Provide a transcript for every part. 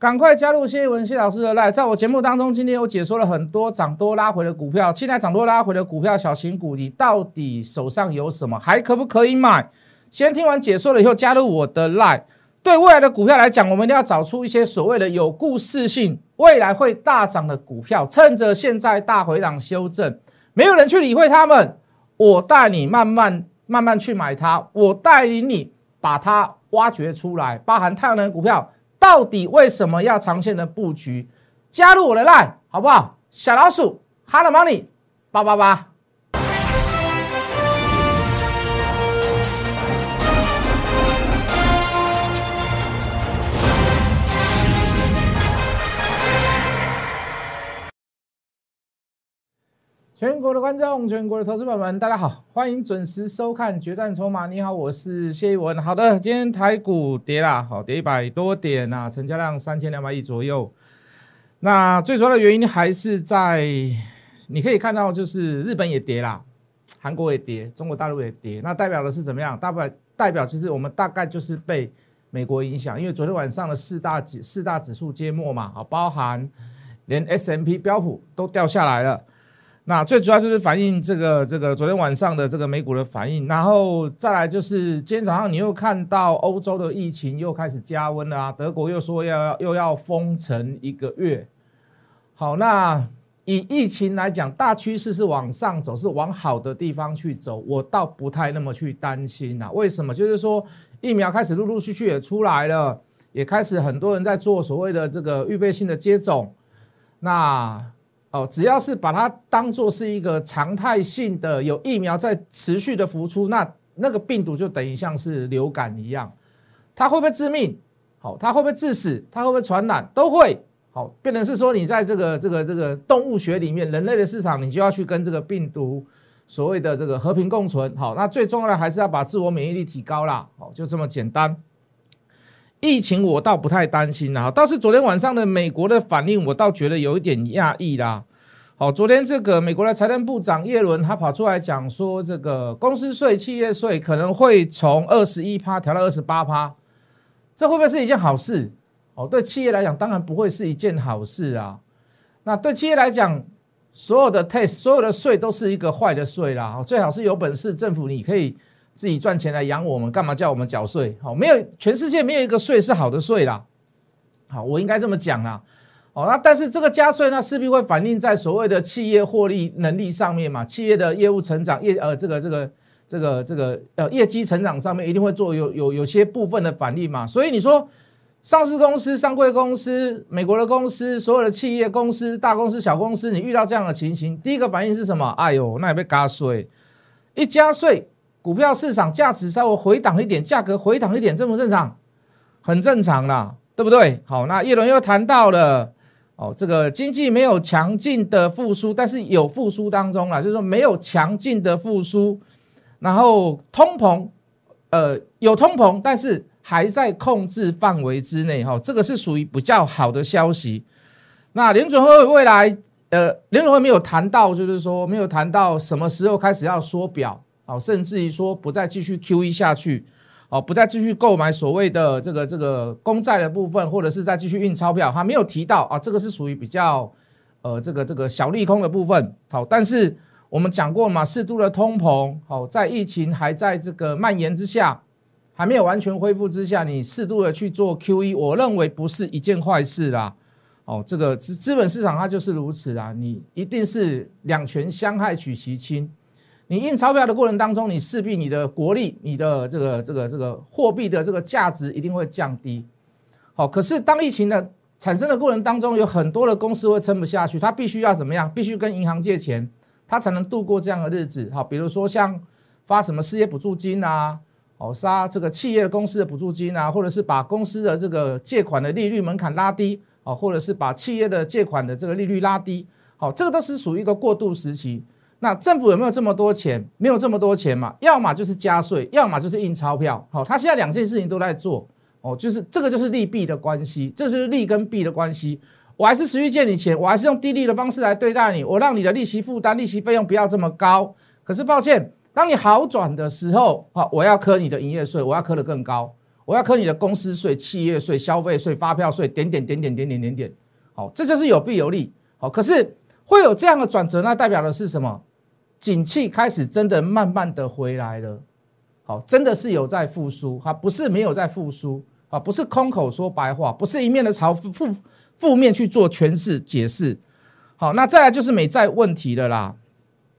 赶快加入谢文谢老师的 line，在我节目当中，今天我解说了很多涨多拉回的股票，现在涨多拉回的股票，小型股你到底手上有什么，还可不可以买？先听完解说了以后，加入我的 line。对未来的股票来讲，我们一定要找出一些所谓的有故事性、未来会大涨的股票，趁着现在大回档修正，没有人去理会他们，我带你慢慢慢慢去买它，我带领你把它挖掘出来，包含太阳能股票。到底为什么要长线的布局？加入我的 line 好不好？小老鼠 Hello Money 八八八。全国的观众，全国的投资朋友们，大家好，欢迎准时收看《决战筹码》。你好，我是谢一文。好的，今天台股跌啦，好跌一百多点啊，成交量三千两百亿左右。那最主要的原因还是在，你可以看到，就是日本也跌啦，韩国也跌，中国大陆也跌。那代表的是怎么样？代表代表就是我们大概就是被美国影响，因为昨天晚上的四大指四大指数揭幕嘛，啊，包含连 S M P 标普都掉下来了。那最主要就是反映这个这个昨天晚上的这个美股的反应，然后再来就是今天早上你又看到欧洲的疫情又开始加温了啊，德国又说要又要封城一个月。好，那以疫情来讲，大趋势是往上走，是往好的地方去走，我倒不太那么去担心啊。为什么？就是说疫苗开始陆陆续续也出来了，也开始很多人在做所谓的这个预备性的接种，那。哦，只要是把它当做是一个常态性的，有疫苗在持续的浮出，那那个病毒就等于像是流感一样，它会不会致命？好，它会不会致死？它会不会传染？都会。好，变成是说你在这个这个这个动物学里面，人类的市场，你就要去跟这个病毒所谓的这个和平共存。好，那最重要的还是要把自我免疫力提高啦。好，就这么简单。疫情我倒不太担心啦，倒是昨天晚上的美国的反应，我倒觉得有一点讶异啦。好，昨天这个美国的财政部长耶伦他跑出来讲说，这个公司税、企业税可能会从二十一趴调到二十八趴，这会不会是一件好事？哦，对企业来讲，当然不会是一件好事啊。那对企业来讲，所有的 tax、所有的税都是一个坏的税啦。最好是有本事，政府你可以。自己赚钱来养我们，干嘛叫我们缴税？好，没有全世界没有一个税是好的税啦。好，我应该这么讲啦。哦，那但是这个加税，那势必会反映在所谓的企业获利能力上面嘛？企业的业务成长、业呃这个这个这个这个呃业绩成长上面，一定会做有有有些部分的反应嘛？所以你说上市公司、上柜公司、美国的公司、所有的企业公司、大公司、小公司，你遇到这样的情形，第一个反应是什么？哎呦，那也被加税，一加税。股票市场价值稍微回档一点，价格回档一点，正不正常？很正常啦，对不对？好，那叶伦又谈到了哦，这个经济没有强劲的复苏，但是有复苏当中啦，就是说没有强劲的复苏，然后通膨，呃，有通膨，但是还在控制范围之内，哈，这个是属于比较好的消息。那联准会未来，呃，联准会没有谈到，就是说没有谈到什么时候开始要缩表。好，甚至于说不再继续 Q E 下去，哦，不再继续购买所谓的这个这个公债的部分，或者是再继续印钞票，他没有提到啊，这个是属于比较呃这个这个小利空的部分。好，但是我们讲过嘛，适度的通膨，好，在疫情还在这个蔓延之下，还没有完全恢复之下，你适度的去做 Q E，我认为不是一件坏事啦。哦，这个资资本市场它就是如此啦，你一定是两权相害取其轻。你印钞票的过程当中，你势必你的国力、你的这个这个这个货币的这个价值一定会降低。好，可是当疫情的产生的过程当中，有很多的公司会撑不下去，它必须要怎么样？必须跟银行借钱，它才能度过这样的日子。好，比如说像发什么失业补助金啊，哦，发这个企业的公司的补助金啊，或者是把公司的这个借款的利率门槛拉低，哦，或者是把企业的借款的这个利率拉低。好，这个都是属于一个过渡时期。那政府有没有这么多钱？没有这么多钱嘛？要么就是加税，要么就是印钞票。好，他现在两件事情都在做。哦，就是这个就是利弊的关系，这就是利跟弊的关系。我还是持续借你钱，我还是用低利的方式来对待你，我让你的利息负担、利息费用不要这么高。可是抱歉，当你好转的时候，好，我要扣你的营业税，我要扣的更高。我要扣你的公司税、企业税、消费税、发票税，点点点点点点点点。好，这就是有弊有利。好，可是会有这样的转折，那代表的是什么？景气开始真的慢慢的回来了。好，真的是有在复苏，哈，不是没有在复苏，啊，不是空口说白话，不是一面的朝负负负面去做诠释解释。好，那再来就是美债问题的啦。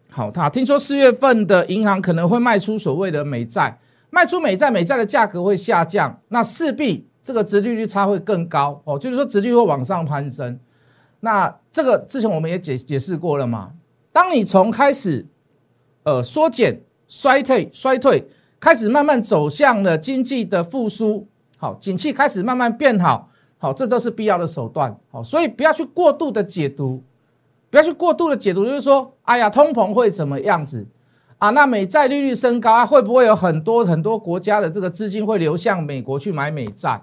好，他听说四月份的银行可能会卖出所谓的美债，卖出美债，美债的价格会下降，那势必这个殖利率差会更高哦，就是说殖利率会往上攀升。那这个之前我们也解解释过了嘛，当你从开始呃缩减、衰退、衰退，开始慢慢走向了经济的复苏，好，景气开始慢慢变好，好，这都是必要的手段，好，所以不要去过度的解读。不要去过度的解读，就是说，哎呀，通膨会怎么样子啊？那美债利率升高啊，会不会有很多很多国家的这个资金会流向美国去买美债？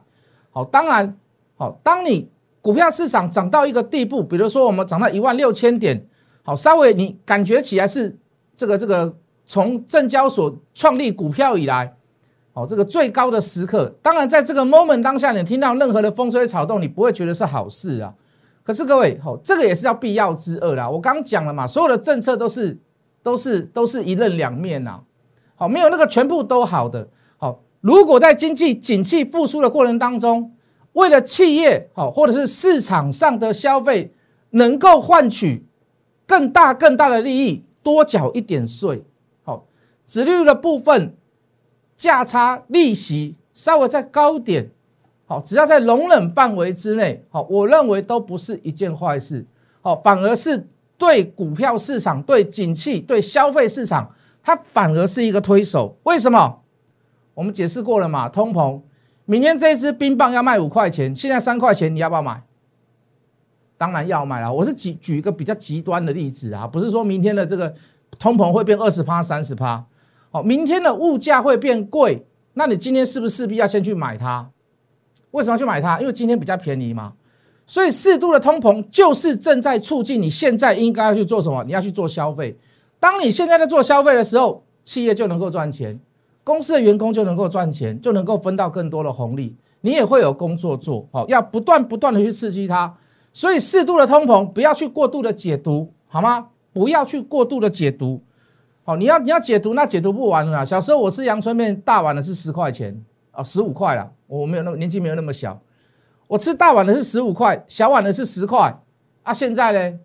好，当然，好，当你股票市场涨到一个地步，比如说我们涨到一万六千点，好，稍微你感觉起来是这个这个从证交所创立股票以来，好，这个最高的时刻。当然，在这个 moment 当下，你听到任何的风吹草动，你不会觉得是好事啊。可是各位，好，这个也是要必要之恶啦。我刚讲了嘛，所有的政策都是都是都是一刃两面呐。好，没有那个全部都好的。好，如果在经济景气复苏的过程当中，为了企业好，或者是市场上的消费能够换取更大更大的利益，多缴一点税。好，利率的部分价差利息稍微再高点。好，只要在容忍范围之内，好，我认为都不是一件坏事。好，反而是对股票市场、对景气、对消费市场，它反而是一个推手。为什么？我们解释过了嘛，通膨。明天这一支冰棒要卖五块钱，现在三块钱，你要不要买？当然要买了。我是举举一个比较极端的例子啊，不是说明天的这个通膨会变二十趴、三十趴。好，明天的物价会变贵，那你今天是不是势必要先去买它？为什么要去买它？因为今天比较便宜嘛，所以适度的通膨就是正在促进你现在应该要去做什么？你要去做消费。当你现在在做消费的时候，企业就能够赚钱，公司的员工就能够赚钱，就能够分到更多的红利，你也会有工作做。好，要不断不断的去刺激它。所以适度的通膨不要去过度的解读，好吗？不要去过度的解读。好，你要你要解读，那解读不完了。小时候我吃阳春面，大碗的是十块钱。哦，十五块了，我没有那么年纪没有那么小，我吃大碗的是十五块，小碗的是十块啊。现在呢？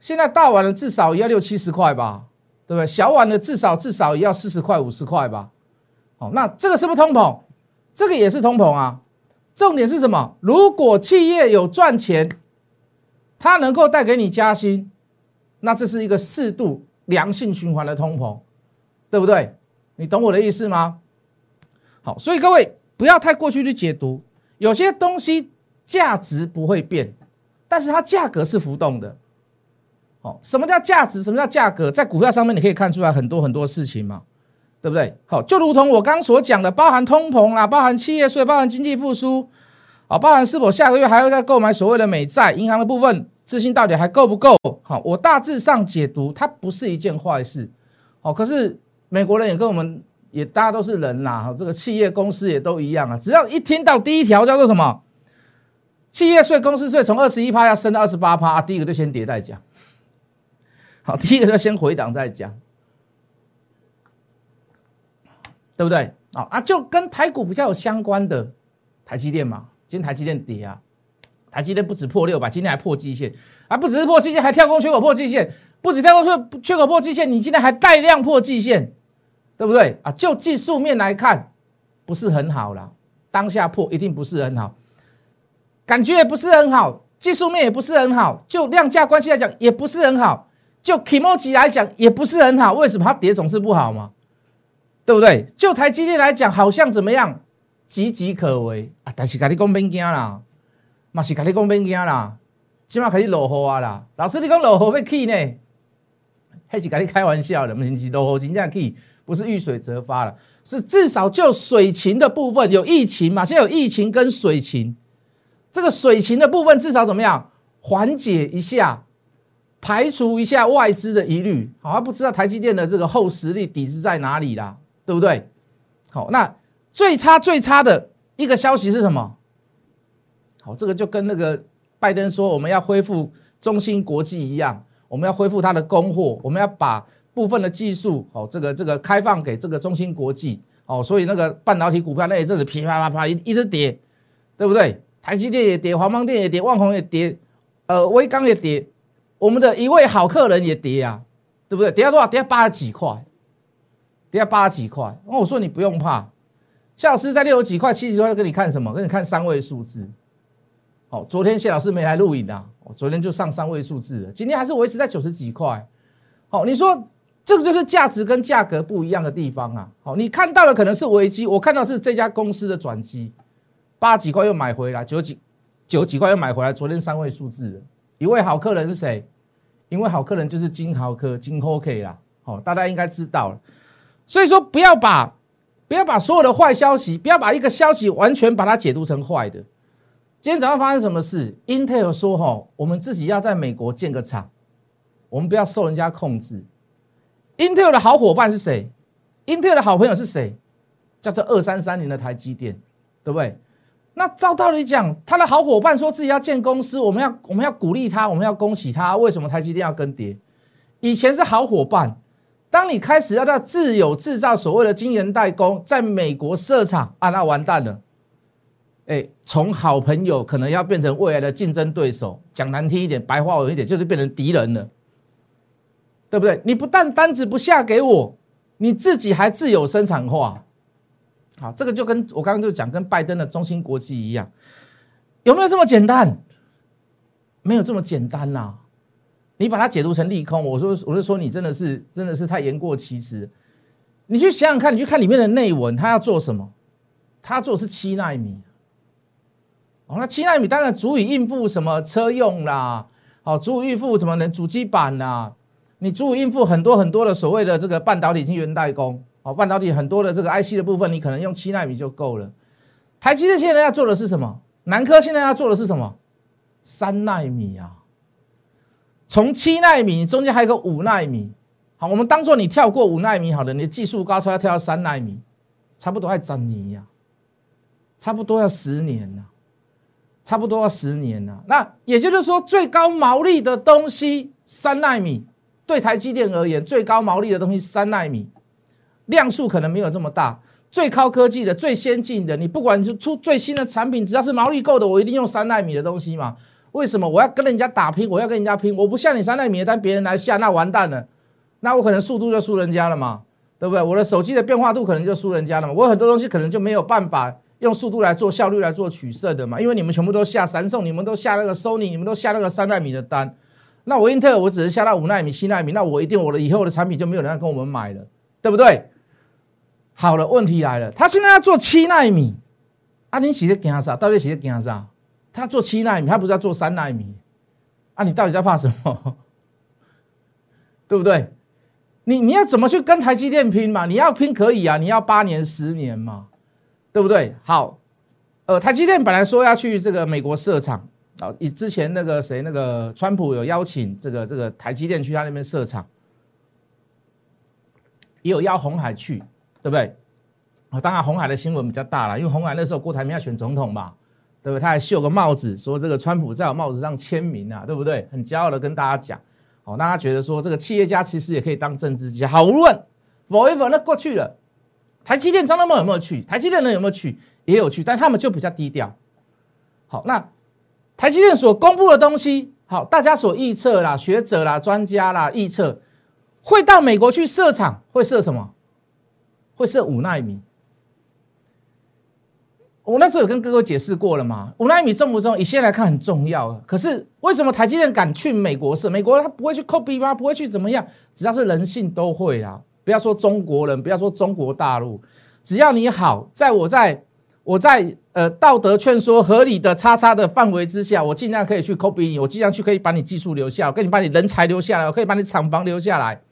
现在大碗的至少也要六七十块吧，对不对？小碗的至少至少也要四十块五十块吧。好，那这个是不是通膨？这个也是通膨啊。重点是什么？如果企业有赚钱，它能够带给你加薪，那这是一个适度良性循环的通膨，对不对？你懂我的意思吗？好，所以各位不要太过去去解读，有些东西价值不会变，但是它价格是浮动的。好，什么叫价值？什么叫价格？在股票上面你可以看出来很多很多事情嘛，对不对？好，就如同我刚所讲的，包含通膨啦，包含企业税，包含经济复苏，啊，包含是否下个月还会再购买所谓的美债，银行的部分资金到底还够不够？好，我大致上解读它不是一件坏事。好，可是美国人也跟我们。也大家都是人啦，这个企业公司也都一样啊。只要一听到第一条叫做什么，企业税、公司税从二十一趴要升到二十八趴，第一个就先迭代讲。好，第一个就先回档再讲，对不对？啊啊，就跟台股比较有相关的台积电嘛，今天台积电跌啊，台积电不止破六百，今天还破季线，啊，不只是破季线，还跳空缺口破季线，不止跳空缺缺口破季线，你今天还带量破季线。对不对啊？就技术面来看，不是很好了。当下破一定不是很好，感觉也不是很好，技术面也不是很好，就量价关系来讲也不是很好，就 KMO 来讲也不是很好。为什么它跌总是不好嘛？对不对？就台积电来讲，好像怎么样，岌岌可危啊！但是跟你讲别惊啦，嘛是跟你讲别惊啦，起码可以落后啊啦。老师你讲落后要去呢？还是跟你开玩笑的，不是落后真正去。不是遇水则发了，是至少就水情的部分有疫情嘛？现在有疫情跟水情，这个水情的部分至少怎么样缓解一下，排除一下外资的疑虑。好，不知道台积电的这个后实力底子在哪里啦，对不对？好，那最差最差的一个消息是什么？好，这个就跟那个拜登说我们要恢复中芯国际一样，我们要恢复它的供货，我们要把部分的技术，哦，这个这个开放给这个中芯国际，哦，所以那个半导体股票那一阵子噼啪啪啪一一直跌，对不对？台积电也跌，华邦电也跌，万宏也跌，呃，威刚也跌，我们的一位好客人也跌啊，对不对？跌到多少？跌到八十几块，跌到八几块。那我说你不用怕，谢老师在六十几块、七十块跟你看什么？跟你看三位数字。哦，昨天谢老师没来录影啊，我昨天就上三位数字了，今天还是维持在九十几块。好，你说这个就是价值跟价格不一样的地方啊。好，你看到的可能是危机，我看到是这家公司的转机。八几块又买回来，九几九几块又买回来。昨天三位数字，一位好客人是谁？一位好客人就是金豪科金 OK 啦。好，大家应该知道了。所以说，不要把不要把所有的坏消息，不要把一个消息完全把它解读成坏的。今天早上发生什么事？Intel 说：“哈，我们自己要在美国建个厂，我们不要受人家控制。”Intel 的好伙伴是谁？Intel 的好朋友是谁？叫做二三三零的台积电，对不对？那照道理讲，他的好伙伴说自己要建公司，我们要我们要鼓励他，我们要恭喜他。为什么台积电要更迭？以前是好伙伴，当你开始要在自有制造所谓的晶圆代工，在美国设厂啊，那完蛋了。哎，从好朋友可能要变成未来的竞争对手，讲难听一点，白话文一点，就是变成敌人了，对不对？你不但单子不下给我，你自己还自有生产化。好，这个就跟我刚刚就讲，跟拜登的中芯国际一样，有没有这么简单？没有这么简单呐！你把它解读成利空，我说，我是说，你真的是真的是太言过其实。你去想想看，你去看里面的内文，他要做什么？他做的是七纳米。哦，那七纳米当然足以应付什么车用啦，好，足以应付什么呢？主机板啦，你足以应付很多很多的所谓的这个半导体晶圆代工。哦，半导体很多的这个 IC 的部分，你可能用七纳米就够了。台积电现在要做的是什么？南科现在要做的是什么？三纳米啊！从七纳米中间还有个五纳米。好，我们当做你跳过五纳米好了，你的技术高超要跳到三纳米，差不多要整年呀，差不多要十年呐，差不多要十年呐。那也就是说，最高毛利的东西三纳米，对台积电而言，最高毛利的东西三纳米。量数可能没有这么大，最高科技的、最先进的，你不管是出最新的产品，只要是毛利够的，我一定用三纳米的东西嘛？为什么我要跟人家打拼？我要跟人家拼，我不像你三纳米的单，别人来下那完蛋了，那我可能速度就输人家了嘛，对不对？我的手机的变化度可能就输人家了嘛，我很多东西可能就没有办法用速度来做效率来做取胜的嘛，因为你们全部都下三送，你们都下那个 Sony，你们都下那个三纳米的单，那我英特尔我只是下到五纳米、七纳米，那我一定我的以后的产品就没有人要跟我们买了，对不对？好了，问题来了，他现在要做七纳米，啊，你写的干啥？到底写的干啥？他做七纳米，他不是要做三纳米？啊，你到底在怕什么？对不对？你你要怎么去跟台积电拼嘛？你要拼可以啊，你要八年、十年嘛，对不对？好，呃，台积电本来说要去这个美国设厂啊，以之前那个谁，那个川普有邀请这个这个台积电去他那边设厂，也有邀红海去。对不对？啊，当然红海的新闻比较大了，因为红海那时候郭台铭要选总统嘛，对不对？他还绣个帽子，说这个川普在我帽子上签名啊，对不对？很骄傲的跟大家讲，哦，大家觉得说这个企业家其实也可以当政治家。好，无论 forever 那过去了，台积电张德茂有没有去？台积电人有没有去？也有去，但他们就比较低调。好，那台积电所公布的东西，好，大家所预测啦，学者啦、专家啦预测会到美国去设厂，会设什么？会设五纳米，我那时候有跟哥哥解释过了嘛？五纳米重不重？以现在来看很重要。可是为什么台积电敢去美国设？美国他不会去 copy 吗？不会去怎么样？只要是人性都会啊！不要说中国人，不要说中国大陆，只要你好，在我在我在呃道德劝说合理的叉叉的范围之下，我尽量可以去 copy 你，我尽量去可以把你技术留下，我可以把你人才留下来，我可以把你厂房留下来。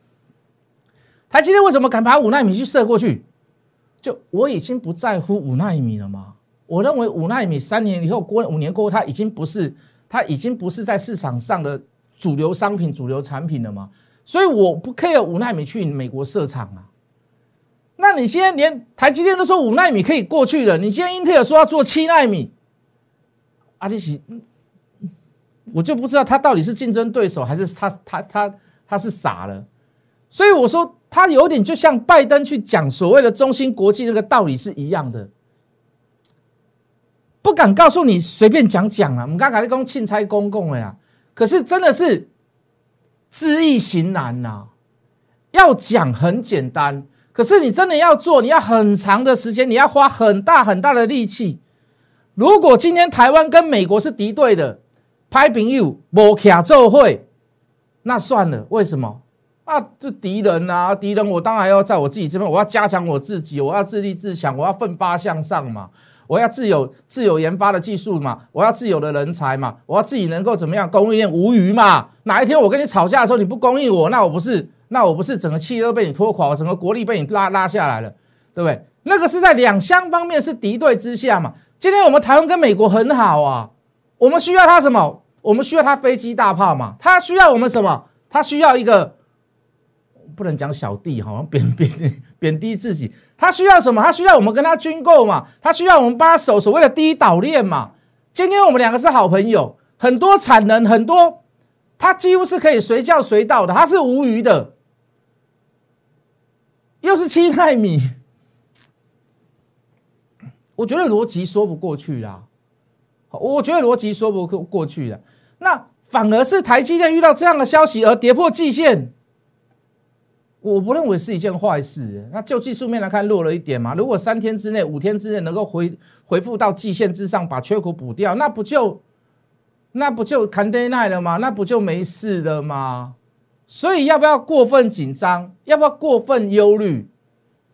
台积电为什么敢把五纳米去设过去？就我已经不在乎五纳米了吗？我认为五纳米三年以后过五年过后，它已经不是它已经不是在市场上的主流商品、主流产品了嘛？所以我不 care 五纳米去美国设厂啊。那你现在连台积电都说五纳米可以过去了，你现在英特尔说要做七纳米，阿里奇，我就不知道他到底是竞争对手还是他他他他是傻了。所以我说他有点就像拜登去讲所谓的中芯国际这个道理是一样的，不敢告诉你随便讲讲啊，我们刚才在讲钦差公共了呀，可是真的是知易行难呐，要讲很简单。可是你真的要做，你要很长的时间，你要花很大很大的力气。如果今天台湾跟美国是敌对的，拍朋友无卡奏会，那算了。为什么？啊，这敌人啊，敌人，我当然要在我自己这边，我要加强我自己，我要自立自强，我要奋发向上嘛，我要自有自有研发的技术嘛，我要自有的人才嘛，我要自己能够怎么样供应链无虞嘛。哪一天我跟你吵架的时候，你不供应我，那我不是？那我不是整个企业都被你拖垮，整个国力被你拉拉下来了，对不对？那个是在两相方面是敌对之下嘛。今天我们台湾跟美国很好啊，我们需要他什么？我们需要他飞机大炮嘛。他需要我们什么？他需要一个不能讲小弟，好 像贬贬贬低自己。他需要什么？他需要我们跟他军购嘛。他需要我们帮他守所谓的第一岛链嘛。今天我们两个是好朋友，很多产能，很多他几乎是可以随叫随到的，他是无余的。又是七纳米，我觉得逻辑说不过去啦。我觉得逻辑说不过过去的，那反而是台积电遇到这样的消息而跌破季线，我不认为是一件坏事。那就技术面来看，弱了一点嘛。如果三天之内、五天之内能够回回复到季线之上，把缺口补掉，那不就那不就 c a n d y 了吗？那不就没事了吗？所以要不要过分紧张？要不要过分忧虑？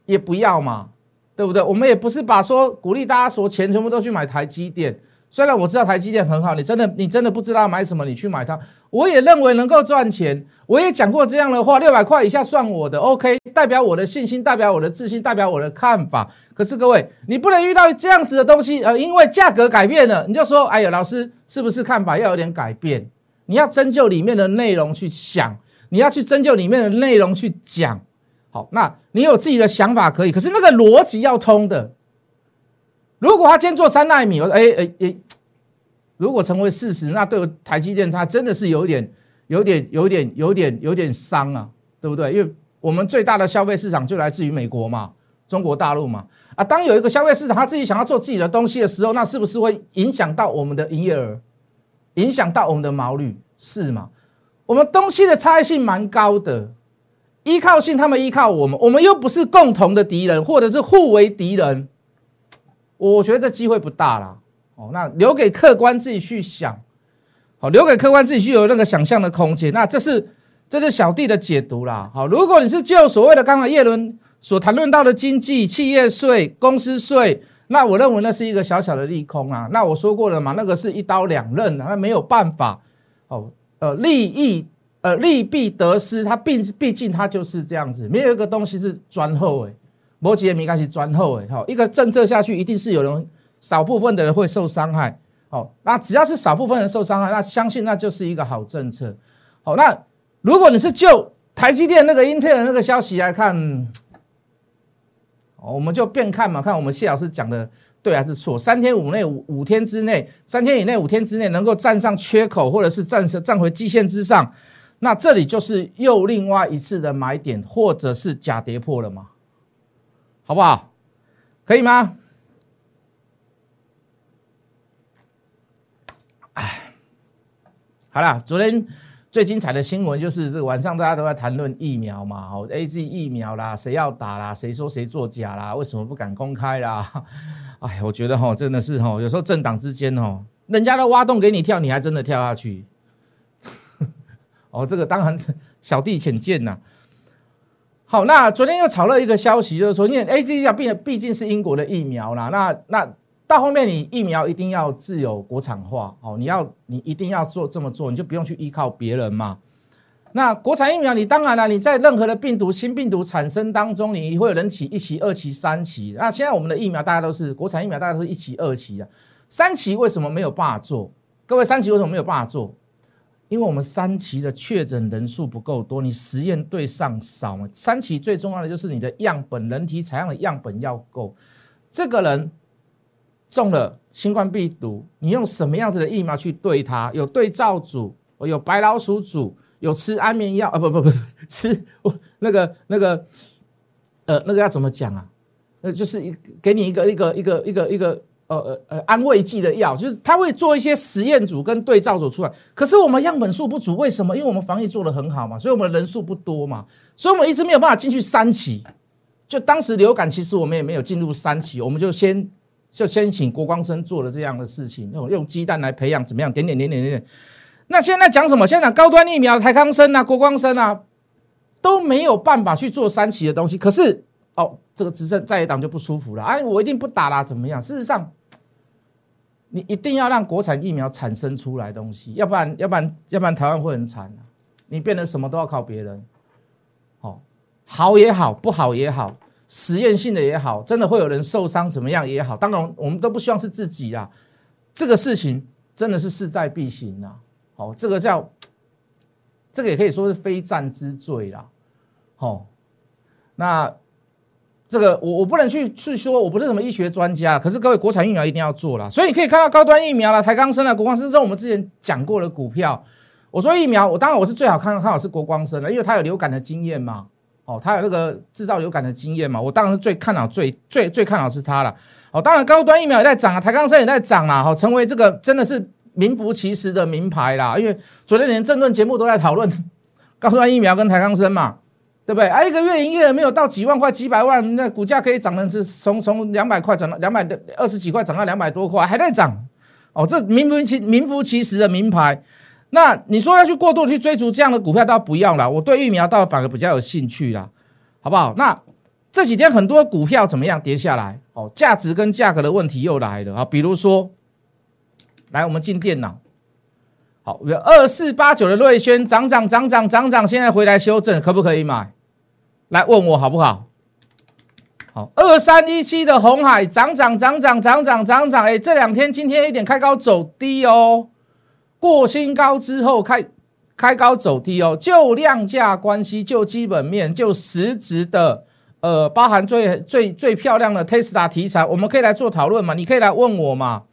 也不要嘛，对不对？我们也不是把说鼓励大家说钱全部都去买台积电。虽然我知道台积电很好，你真的你真的不知道买什么，你去买它。我也认为能够赚钱。我也讲过这样的话，六百块以下算我的。OK，代表我的信心，代表我的自信，代表我的看法。可是各位，你不能遇到这样子的东西，呃，因为价格改变了，你就说，哎呀，老师是不是看法要有点改变？你要针灸里面的内容去想。你要去针灸里面的内容去讲，好，那你有自己的想法可以，可是那个逻辑要通的。如果他今天做三纳米，我说哎哎哎，如果成为事实，那对台积电它真的是有点、有点、有点、有点、有点伤啊，对不对？因为我们最大的消费市场就来自于美国嘛，中国大陆嘛。啊，当有一个消费市场他自己想要做自己的东西的时候，那是不是会影响到我们的营业额，影响到我们的毛率，是吗？我们东西的差异性蛮高的，依靠性他们依靠我们，我们又不是共同的敌人，或者是互为敌人，我觉得这机会不大啦。哦，那留给客观自己去想，好，留给客观自己去有那个想象的空间。那这是这是小弟的解读啦。好，如果你是就所谓的刚才叶伦所谈论到的经济、企业税、公司税，那我认为那是一个小小的利空啊。那我说过了嘛，那个是一刀两刃啊，那没有办法。哦。呃，利益，呃，利弊得失，它毕毕竟它就是这样子，没有一个东西是专后诶，摩羯没关系专后诶，好，一个政策下去，一定是有人少部分的人会受伤害，好，那只要是少部分人受伤害，那相信那就是一个好政策，好，那如果你是就台积电那个英特尔那个消息来看，我们就变看嘛，看我们谢老师讲的。对还是错？三天五内五五天之内，三天以内五天之内能够站上缺口，或者是站上站回基线之上，那这里就是又另外一次的买点，或者是假跌破了吗？好不好？可以吗？哎，好了，昨天最精彩的新闻就是这个晚上大家都在谈论疫苗嘛，好，A G 疫苗啦，谁要打啦？谁说谁作假啦？为什么不敢公开啦？哎，我觉得哈，真的是哈，有时候政党之间哦，人家都挖洞给你跳，你还真的跳下去。哦，这个当然小弟浅见呐。好，那昨天又炒了一个消息，就是说，因为 A Z 要毕毕竟是英国的疫苗啦，那那到后面你疫苗一定要自有国产化，哦，你要你一定要做这么做，你就不用去依靠别人嘛。那国产疫苗，你当然了，你在任何的病毒新病毒产生当中，你会有人起一期、二期、三期。那现在我们的疫苗，大家都是国产疫苗，大家都是一期、二期的。三期为什么没有办法做？各位，三期为什么没有办法做？因为我们三期的确诊人数不够多，你实验对象少嘛。三期最重要的就是你的样本，人体采样的样本要够。这个人中了新冠病毒，你用什么样子的疫苗去对他？有对照组，有白老鼠组，有吃安眠药啊？不不不，吃我那个那个，呃，那个要怎么讲啊？那就是一给你一个一个一个一个一个。呃呃呃，安慰剂的药，就是他会做一些实验组跟对照组出来。可是我们样本数不足，为什么？因为我们防疫做的很好嘛，所以我们人数不多嘛，所以我们一直没有办法进去三期。就当时流感，其实我们也没有进入三期，我们就先就先请郭光生做了这样的事情，用用鸡蛋来培养怎么样？点点点点点点。那现在讲什么？现在讲高端疫苗，台康生啊，郭光生啊，都没有办法去做三期的东西。可是哦，这个执政在野党就不舒服了，哎，我一定不打啦，怎么样？事实上。你一定要让国产疫苗产生出来东西，要不然，要不然，要不然台湾会很惨你变得什么都要靠别人，哦，好也好，不好也好，实验性的也好，真的会有人受伤怎么样也好，当然我们都不希望是自己啊。这个事情真的是势在必行啊。好，这个叫，这个也可以说是非战之罪啦。好，那。这个我我不能去去说，我不是什么医学专家，可是各位国产疫苗一定要做了，所以你可以看到高端疫苗了，台钢生了，国光生，这我们之前讲过的股票。我说疫苗，我当然我是最好看看好是国光生了，因为它有流感的经验嘛，哦，它有那个制造流感的经验嘛，我当然是最看好最最最看好是它了。哦，当然高端疫苗也在涨啊，台钢生也在涨啦，好，成为这个真的是名副其实的名牌啦。因为昨天连政论节目都在讨论高端疫苗跟台钢生嘛。对不对？啊，一个月营业额没有到几万块、几百万，那股价可以涨的是从从两百块涨到两百二十几块，涨到两百多块，还在涨。哦，这名副其名副其实的名牌。那你说要去过度去追逐这样的股票，倒不要了。我对疫苗倒反而比较有兴趣啦，好不好？那这几天很多股票怎么样跌下来？哦，价值跟价格的问题又来了啊。比如说，来我们进电脑。好，二四八九的瑞轩涨涨涨涨涨涨，现在回来修正，可不可以买？来问我好不好？好，二三一七的红海涨涨涨涨涨涨涨涨，哎，这两天今天一点开高走低哦，过新高之后开开高走低哦，就量价关系，就基本面，就实质的，呃，包含最最最漂亮的 Tesla 题材，我们可以来做讨论嘛？你可以来问我嘛？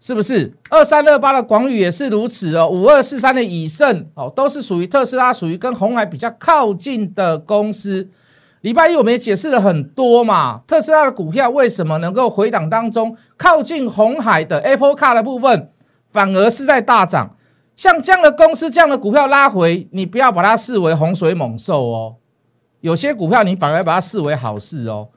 是不是二三二八的广宇也是如此哦？五二四三的以盛哦，都是属于特斯拉，属于跟红海比较靠近的公司。礼拜一我们也解释了很多嘛，特斯拉的股票为什么能够回档当中靠近红海的 Apple Car 的部分，反而是在大涨。像这样的公司，这样的股票拉回，你不要把它视为洪水猛兽哦。有些股票你反而把它视为好事哦。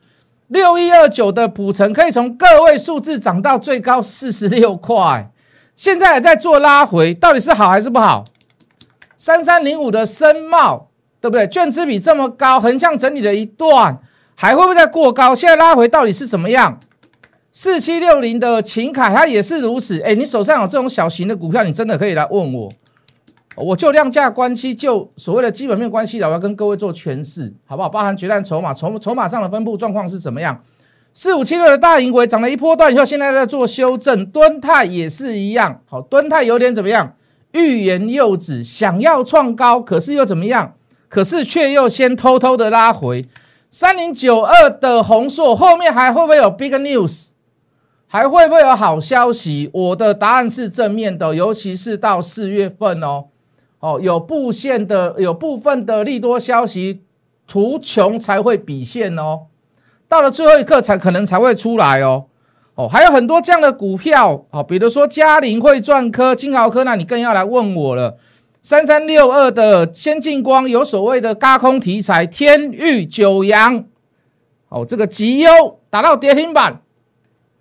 六一二九的普成可以从个位数字涨到最高四十六块，现在还在做拉回，到底是好还是不好？三三零五的深茂，对不对？券资比这么高，横向整理了一段，还会不会再过高？现在拉回到底是怎么样？四七六零的秦凯，它也是如此。哎，你手上有这种小型的股票，你真的可以来问我。我就量价关系，就所谓的基本面关系，我要跟各位做诠释，好不好？包含决战筹码，筹筹码上的分布状况是怎么样？四五七六的大银轨涨了一波段以后，现在在做修正，敦泰也是一样。好，敦泰有点怎么样？欲言又止，想要创高，可是又怎么样？可是却又先偷偷的拉回。三零九二的红硕后面还会不会有 big news？还会不会有好消息？我的答案是正面的，尤其是到四月份哦。哦，有部线的，有部分的利多消息，图穷才会比现哦。到了最后一刻才可能才会出来哦。哦，还有很多这样的股票，哦，比如说嘉陵汇赚科、金豪科，那你更要来问我了。三三六二的先进光有所谓的高空题材，天域九阳，哦，这个极优打到跌停板，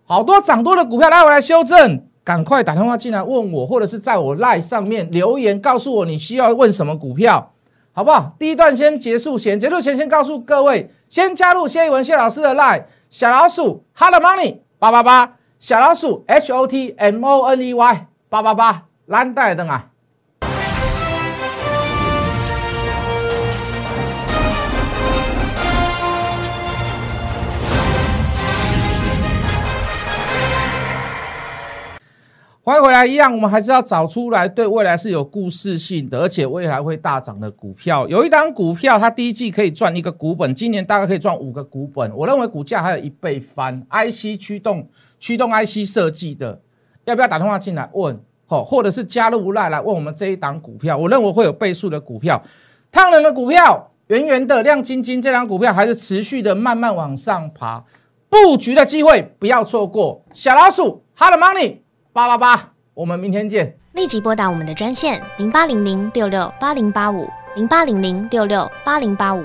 好多涨多的股票拉回来修正。赶快打电话进来问我，或者是在我 line 上面留言告诉我你需要问什么股票，好不好？第一段先结束前，结束前先告诉各位，先加入谢一文谢老师的 line 小老鼠 hot money 八八八，小老鼠 h o t m o n e y 八八八，蓝带灯啊！欢迎回来，一样，我们还是要找出来对未来是有故事性的，而且未来会大涨的股票。有一档股票，它第一季可以赚一个股本，今年大概可以赚五个股本。我认为股价还有一倍翻。IC 驱动、驱动 IC 设计的，要不要打电话进来问？好，或者是加入无赖来问我们这一档股票？我认为会有倍数的股票，烫人的股票，圆圆的、亮晶晶，这档股票还是持续的慢慢往上爬，布局的机会不要错过。小老鼠，Hard Money。八八八，我们明天见。立即拨打我们的专线零八零零六六八零八五零八零零六六八零八五